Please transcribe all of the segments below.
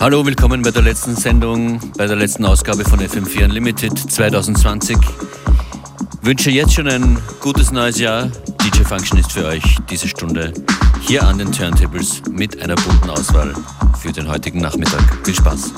Hallo, willkommen bei der letzten Sendung, bei der letzten Ausgabe von FM4 Unlimited 2020. Wünsche jetzt schon ein gutes neues Jahr. DJ Function ist für euch diese Stunde hier an den Turntables mit einer bunten Auswahl für den heutigen Nachmittag. Viel Spaß!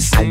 But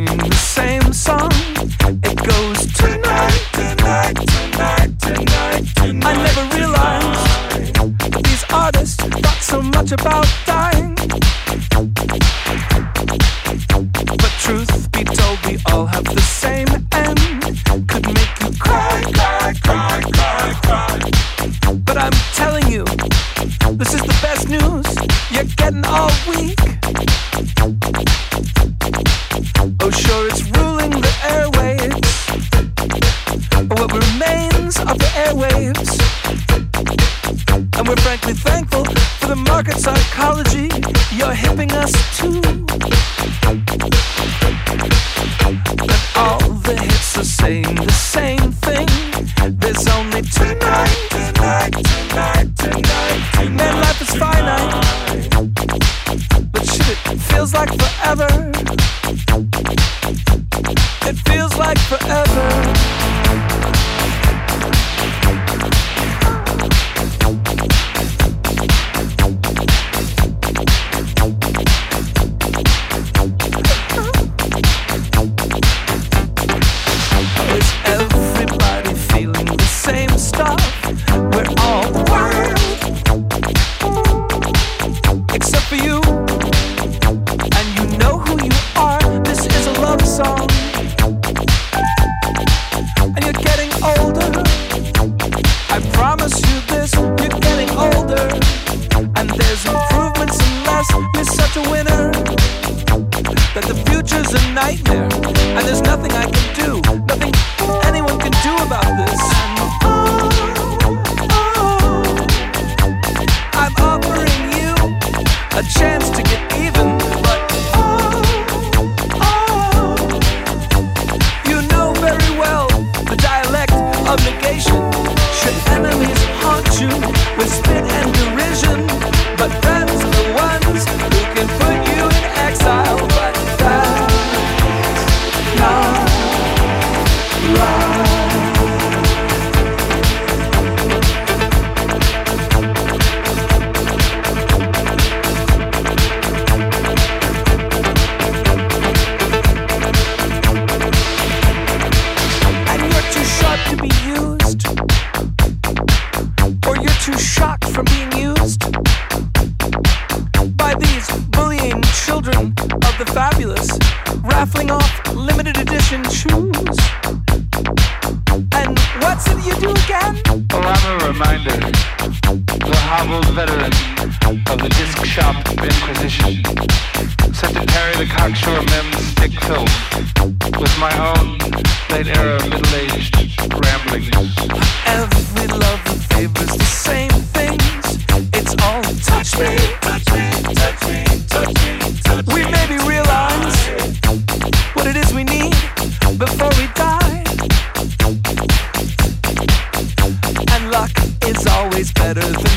better than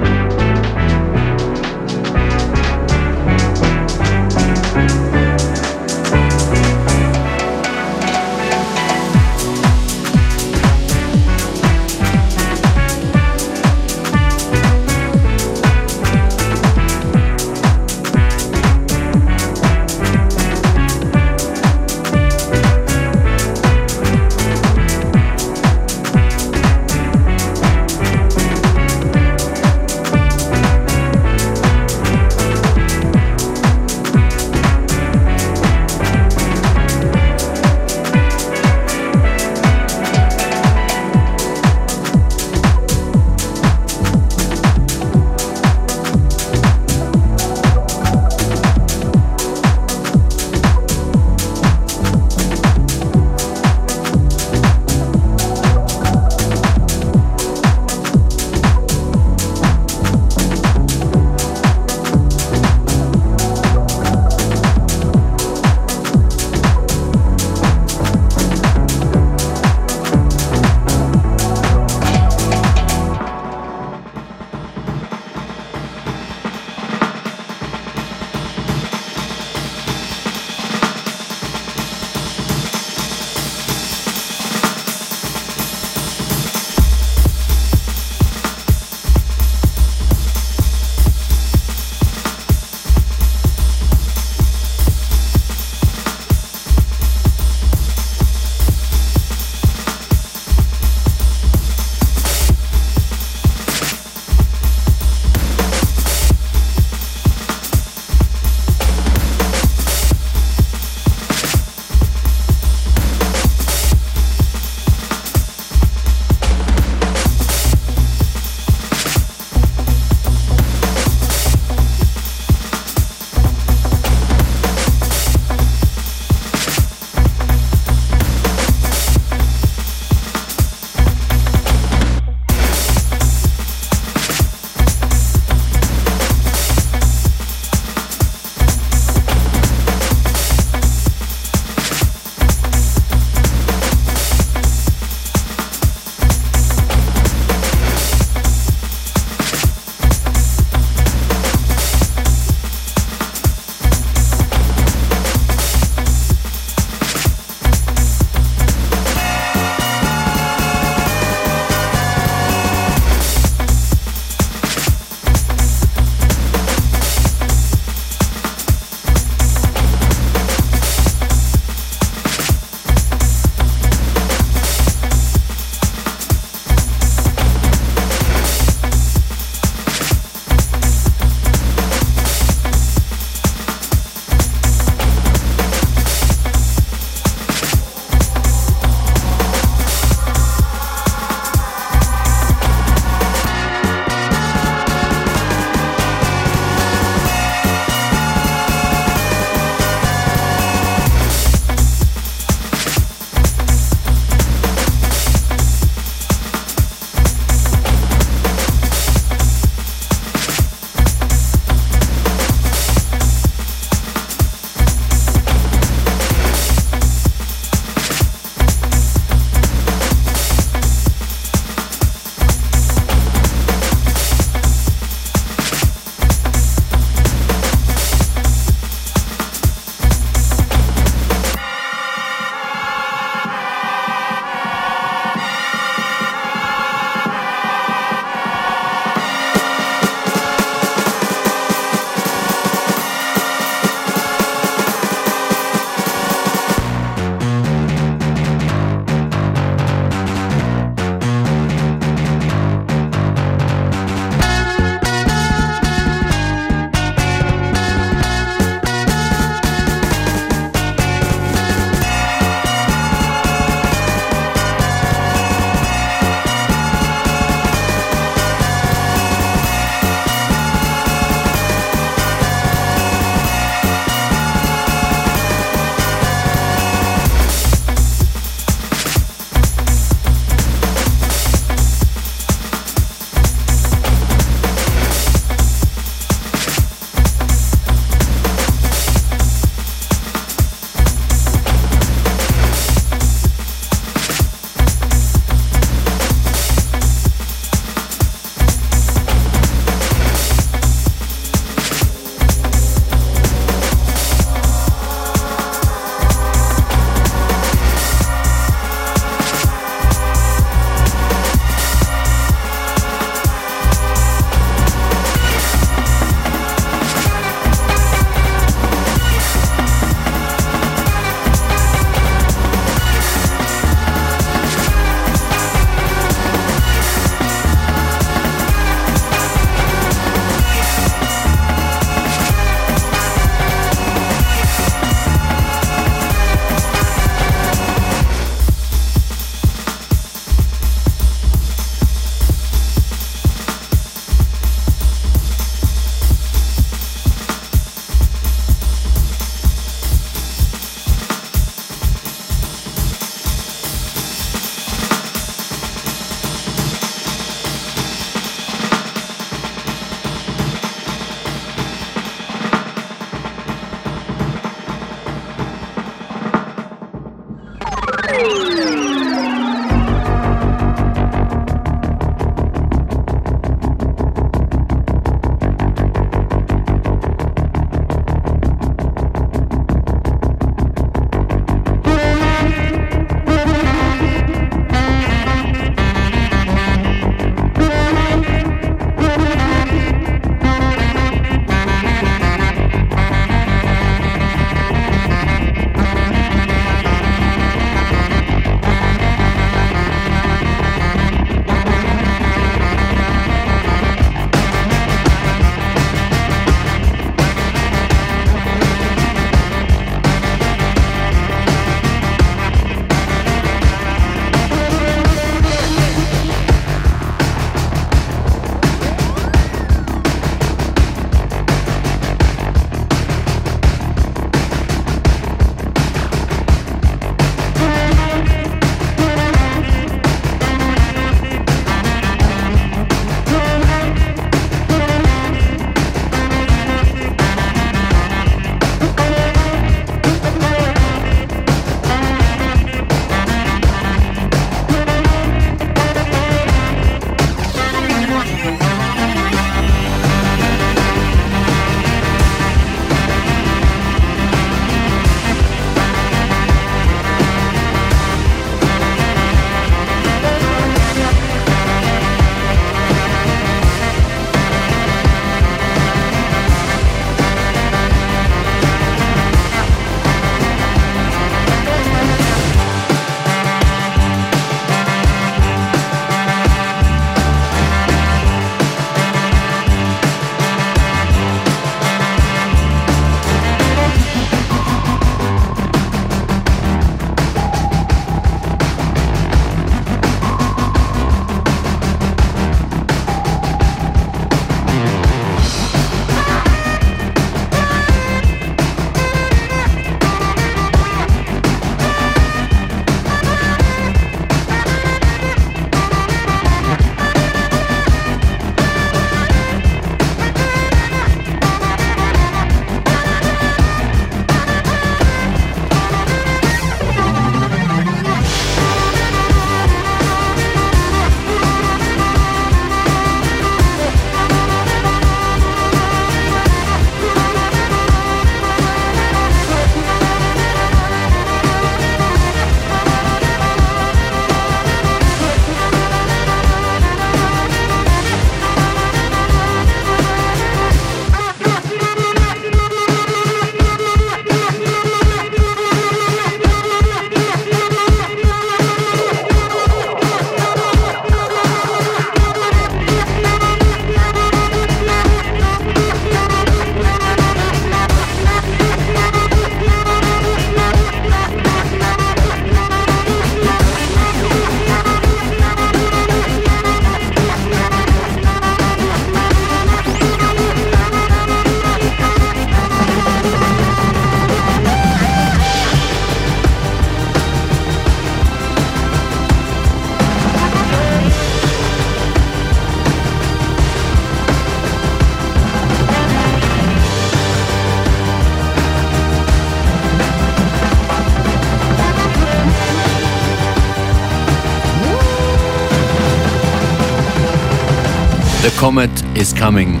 Comet is Coming.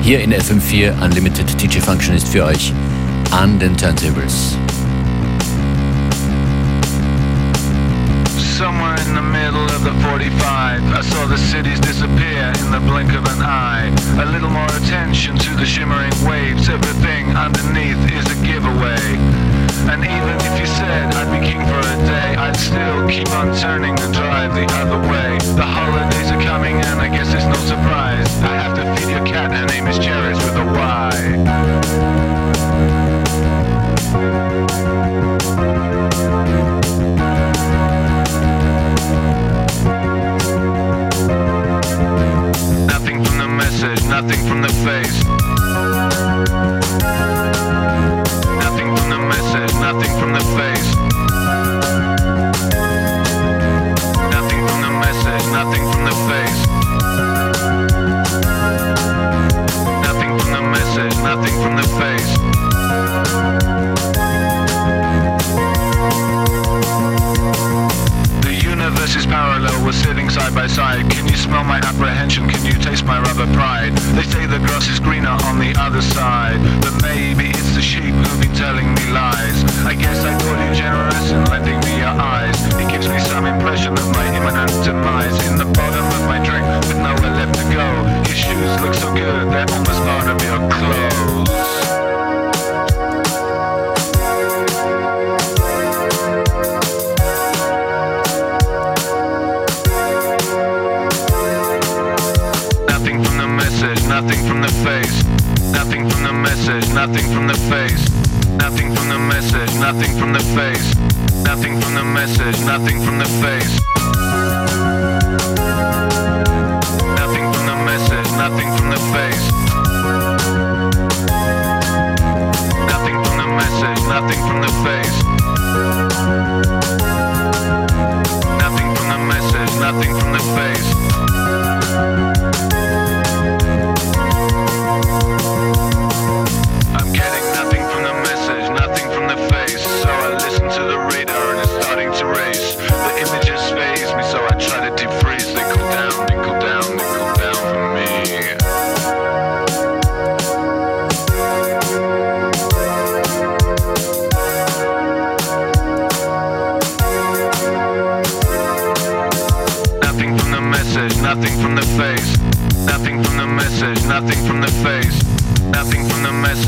Hier in FM4 Unlimited DJ Functionist für euch an den Turntables. Somewhere in the middle of the 45, I saw the cities disappear in the blink of an eye. A little more attention to the shimmering waves, everything underneath is a giveaway. And even if you said I'd be king for a day, I'd still keep on turning the drive the other way. The holidays are coming and I guess it's no surprise. I have to feed your cat, her name is Cherries with a Y. Nothing from the message, nothing from the face. Message, nothing from the face. Nothing from the message, nothing from the face.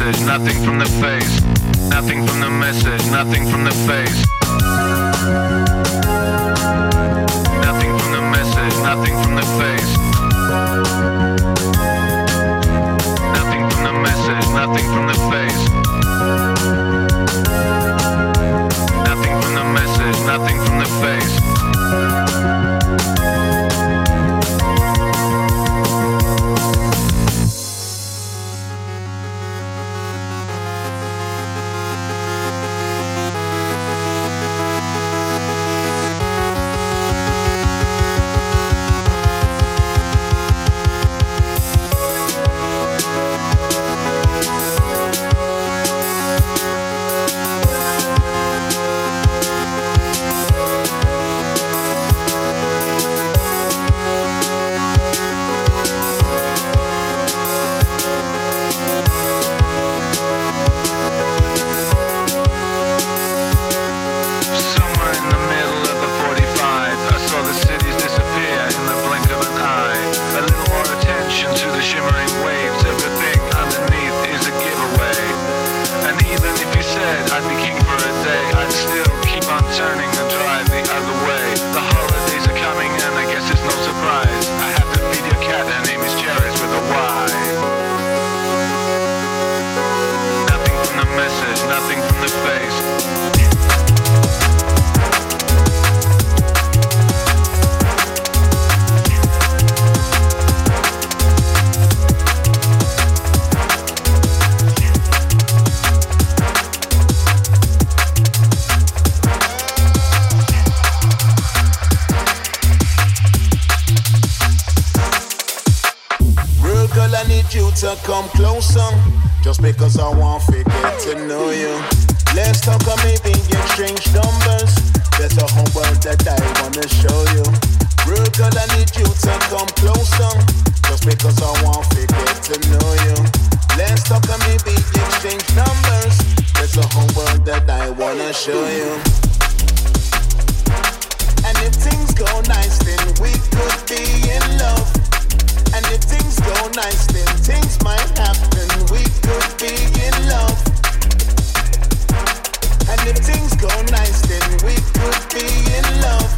Message, nothing from the face, nothing from the message, nothing from the face. To come closer. Just because I want to get to know you. Let's talk or maybe exchange numbers. There's a whole world that I wanna show you. Real girl, I need you to come closer. Just because I want to get to know you. Let's talk or maybe exchange numbers. There's a whole world that I wanna show you. And if things go nice, then we could be in love. And if things go nice, then things might happen. We could be in love. And if things go nice, then we could be in love.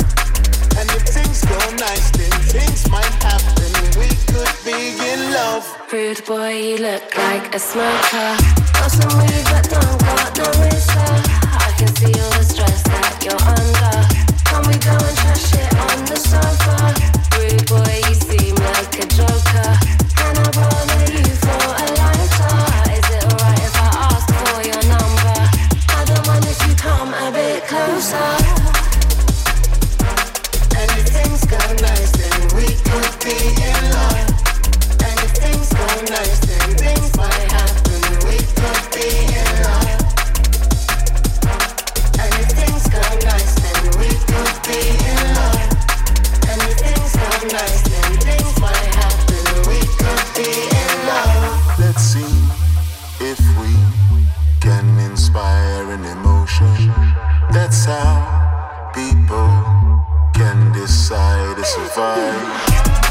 And if things go nice, then things might happen. We could be in love. Rude boy, you look like a smoker. Got some weed, but don't got no mister. I can see all the stress that you're under. Can we go and trash it on the sofa? Rude boy, an emotion. That's how people can decide to survive.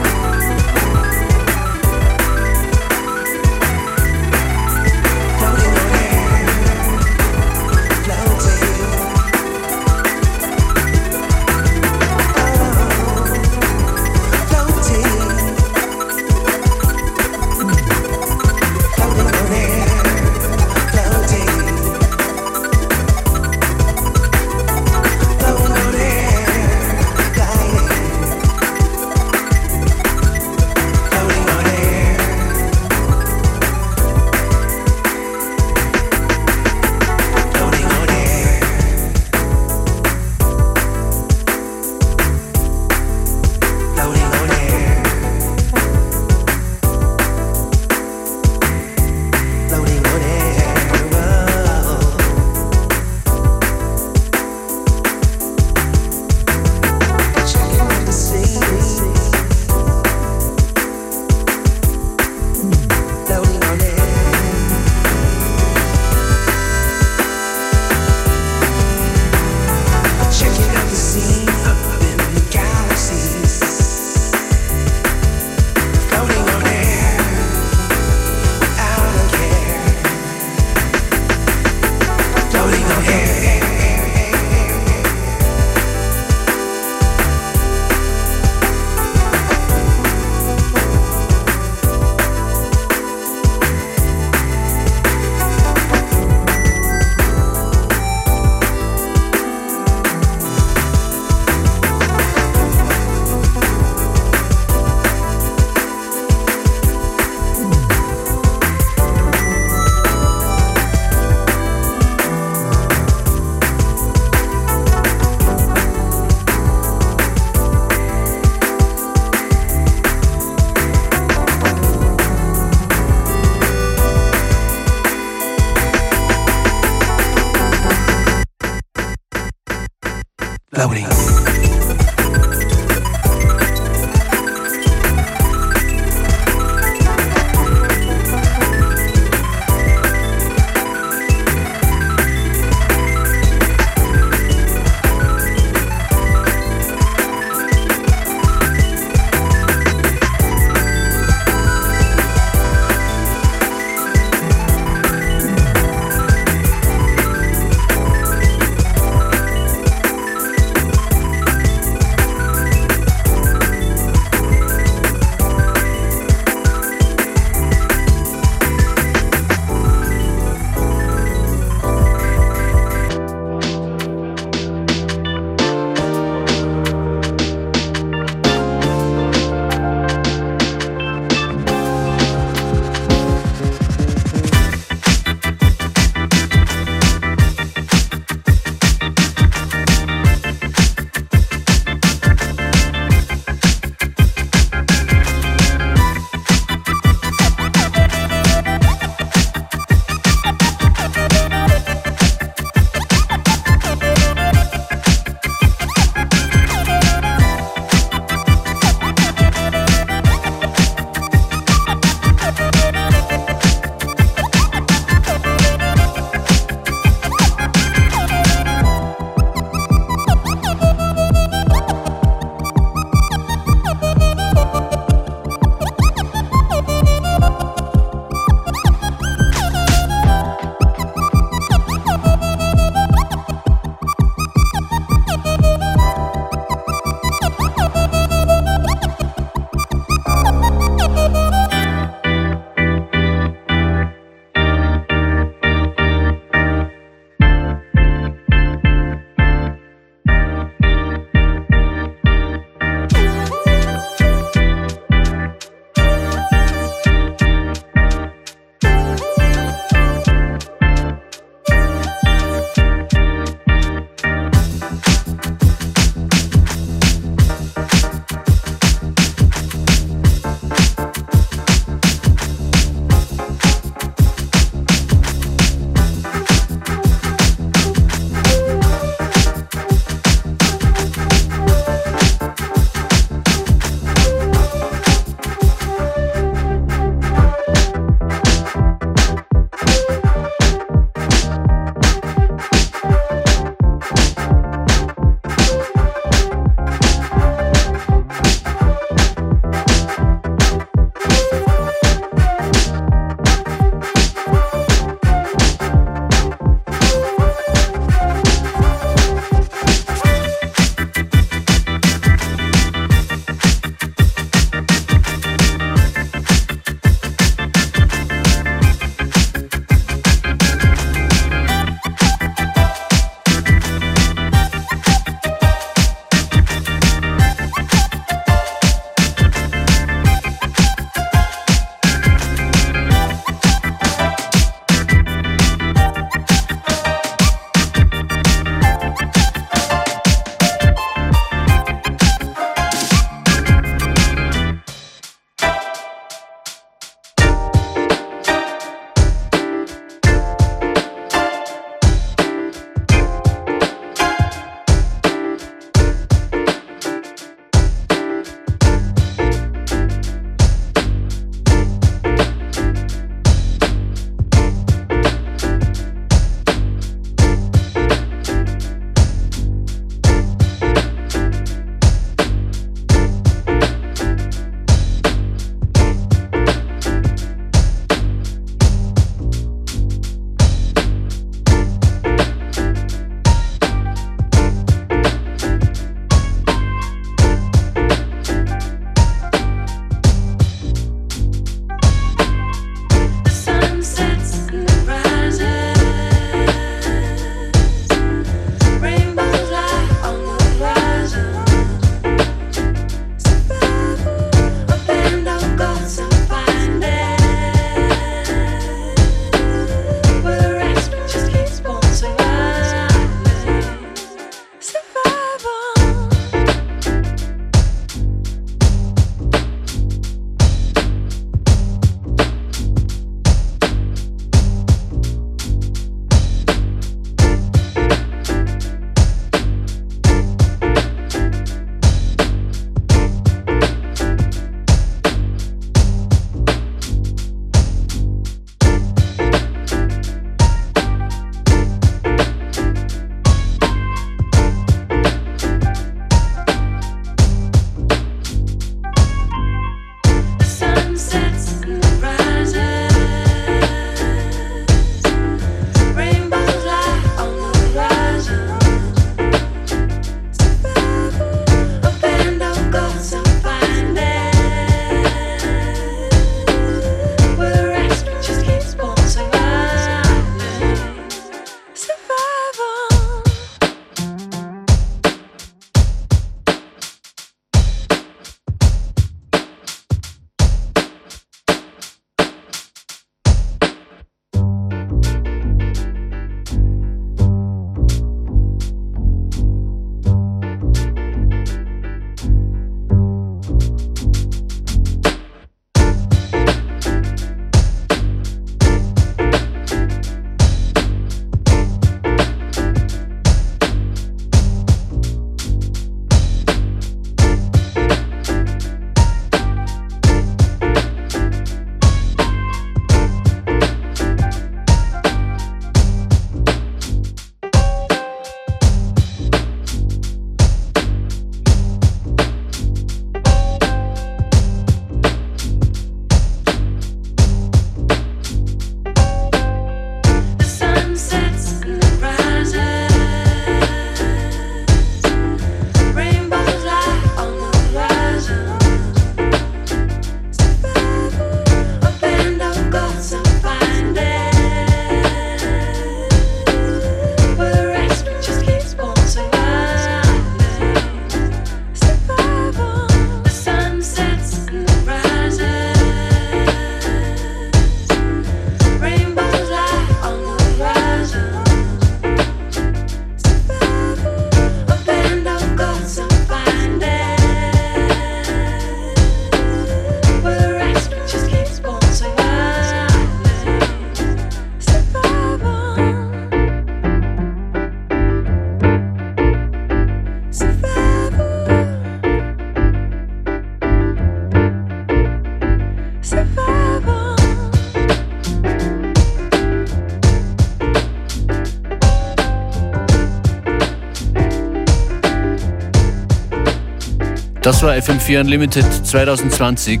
Das war FM4 Unlimited 2020.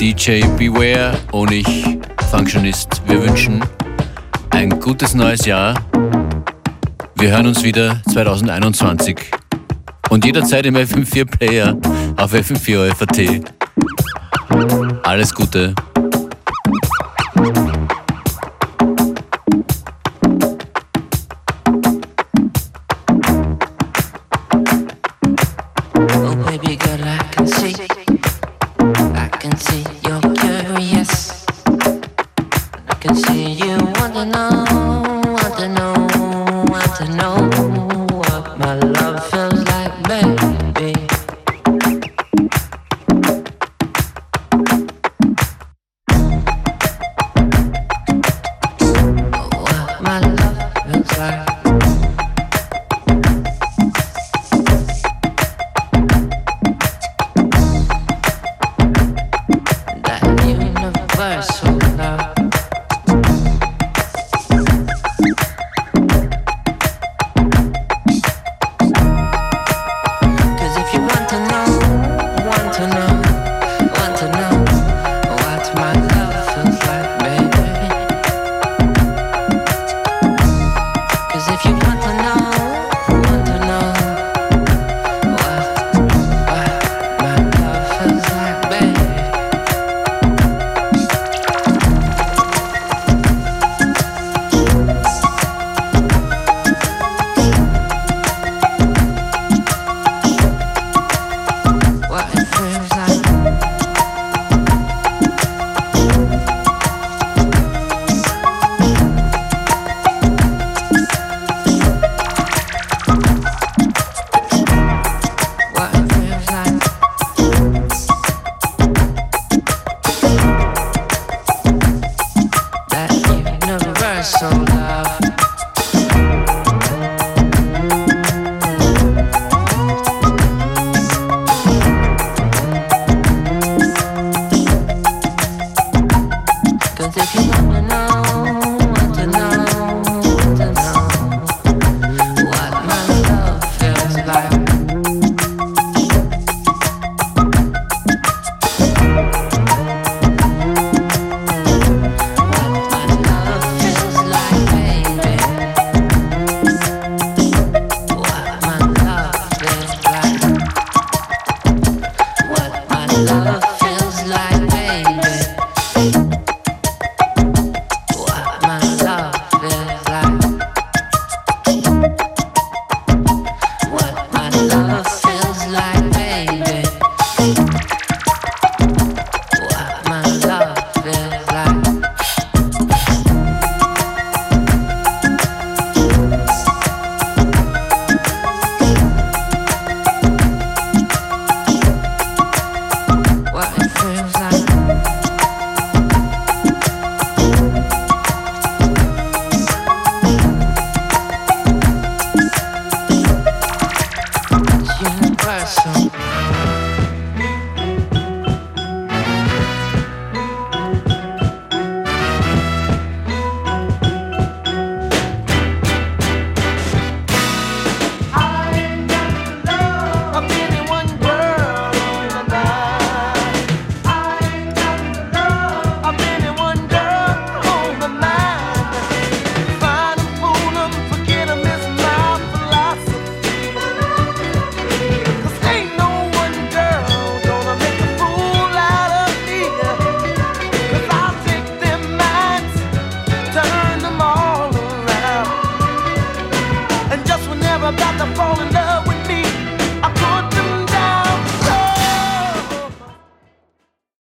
DJ Beware und ich, Functionist. Wir wünschen ein gutes neues Jahr. Wir hören uns wieder 2021 und jederzeit im FM4 Player auf FM4 FAT. Alles Gute.